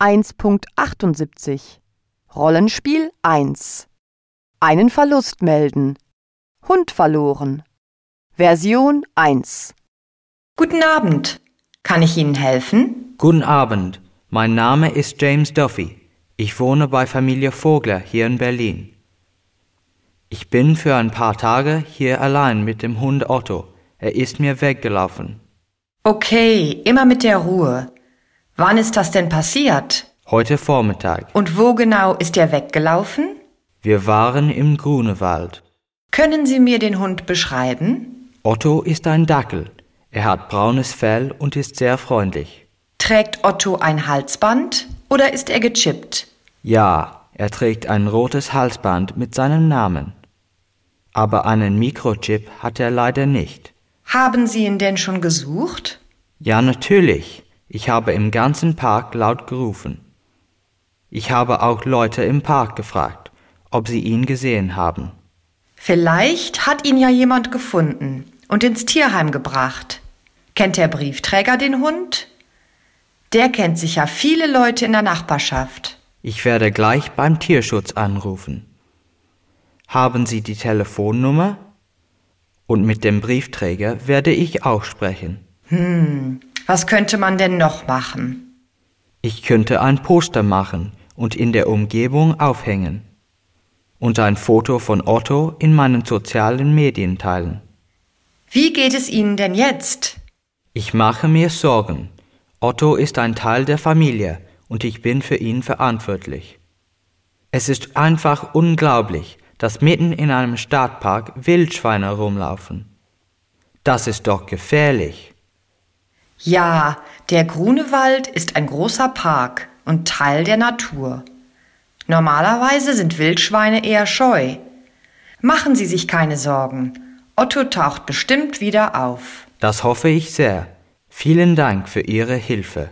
1.78 Rollenspiel 1 Einen Verlust melden. Hund verloren. Version 1 Guten Abend. Kann ich Ihnen helfen? Guten Abend, mein Name ist James Duffy. Ich wohne bei Familie Vogler hier in Berlin. Ich bin für ein paar Tage hier allein mit dem Hund Otto. Er ist mir weggelaufen. Okay, immer mit der Ruhe. Wann ist das denn passiert? Heute Vormittag. Und wo genau ist er weggelaufen? Wir waren im Grunewald. Können Sie mir den Hund beschreiben? Otto ist ein Dackel. Er hat braunes Fell und ist sehr freundlich. Trägt Otto ein Halsband oder ist er gechippt? Ja, er trägt ein rotes Halsband mit seinem Namen. Aber einen Mikrochip hat er leider nicht. Haben Sie ihn denn schon gesucht? Ja, natürlich. Ich habe im ganzen Park laut gerufen. Ich habe auch Leute im Park gefragt, ob sie ihn gesehen haben. Vielleicht hat ihn ja jemand gefunden und ins Tierheim gebracht. Kennt der Briefträger den Hund? Der kennt sicher viele Leute in der Nachbarschaft. Ich werde gleich beim Tierschutz anrufen. Haben Sie die Telefonnummer? Und mit dem Briefträger werde ich auch sprechen. Hm, was könnte man denn noch machen? Ich könnte ein Poster machen und in der Umgebung aufhängen. Und ein Foto von Otto in meinen sozialen Medien teilen. Wie geht es Ihnen denn jetzt? Ich mache mir Sorgen. Otto ist ein Teil der Familie und ich bin für ihn verantwortlich. Es ist einfach unglaublich, dass mitten in einem Stadtpark Wildschweine rumlaufen. Das ist doch gefährlich. Ja, der Grunewald ist ein großer Park und Teil der Natur. Normalerweise sind Wildschweine eher scheu. Machen Sie sich keine Sorgen. Otto taucht bestimmt wieder auf. Das hoffe ich sehr. Vielen Dank für Ihre Hilfe.